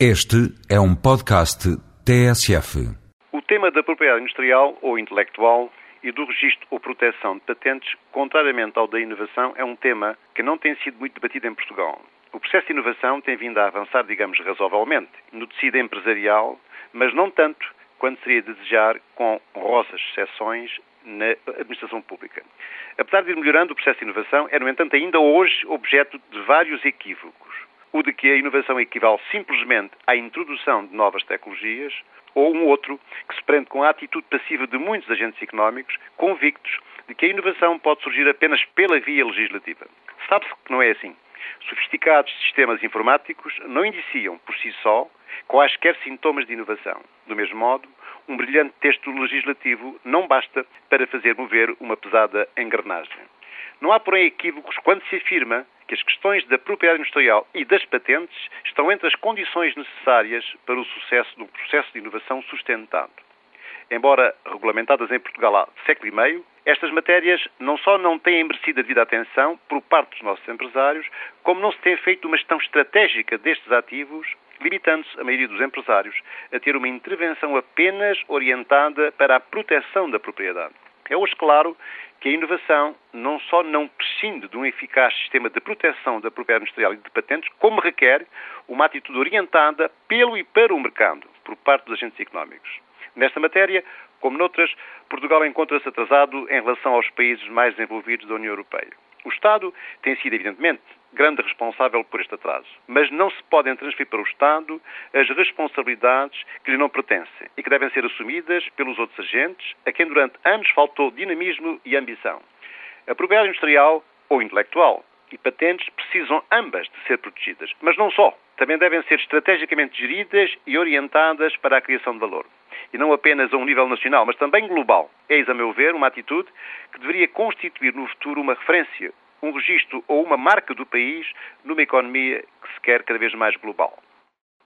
Este é um podcast TSF. O tema da propriedade industrial ou intelectual e do registro ou proteção de patentes, contrariamente ao da inovação, é um tema que não tem sido muito debatido em Portugal. O processo de inovação tem vindo a avançar, digamos, razoavelmente no tecido empresarial, mas não tanto quanto seria desejar com honrosas exceções na administração pública. Apesar de ir melhorando, o processo de inovação é, no entanto, ainda hoje objeto de vários equívocos o de que a inovação equivale simplesmente à introdução de novas tecnologias, ou um outro que se prende com a atitude passiva de muitos agentes económicos convictos de que a inovação pode surgir apenas pela via legislativa. Sabe-se que não é assim. Sofisticados sistemas informáticos não indiciam por si só quaisquer sintomas de inovação. Do mesmo modo, um brilhante texto legislativo não basta para fazer mover uma pesada engrenagem. Não há, porém, equívocos quando se afirma que as questões da propriedade industrial e das patentes estão entre as condições necessárias para o sucesso do processo de inovação sustentado. Embora regulamentadas em Portugal há século e meio, estas matérias não só não têm merecido a devida atenção por parte dos nossos empresários, como não se tem feito uma gestão estratégica destes ativos, limitando-se a maioria dos empresários a ter uma intervenção apenas orientada para a proteção da propriedade. É hoje claro que a inovação não só não prescinde de um eficaz sistema de proteção da propriedade industrial e de patentes, como requer uma atitude orientada pelo e para o mercado, por parte dos agentes económicos. Nesta matéria, como noutras, Portugal encontra-se atrasado em relação aos países mais desenvolvidos da União Europeia. O Estado tem sido, evidentemente, grande responsável por este atraso, mas não se podem transferir para o Estado as responsabilidades que lhe não pertencem e que devem ser assumidas pelos outros agentes, a quem durante anos faltou dinamismo e ambição. A propriedade industrial ou intelectual e patentes precisam ambas de ser protegidas, mas não só. Também devem ser estrategicamente geridas e orientadas para a criação de valor. E não apenas a um nível nacional, mas também global. Eis, a meu ver, uma atitude que deveria constituir no futuro uma referência, um registro ou uma marca do país numa economia que se quer cada vez mais global.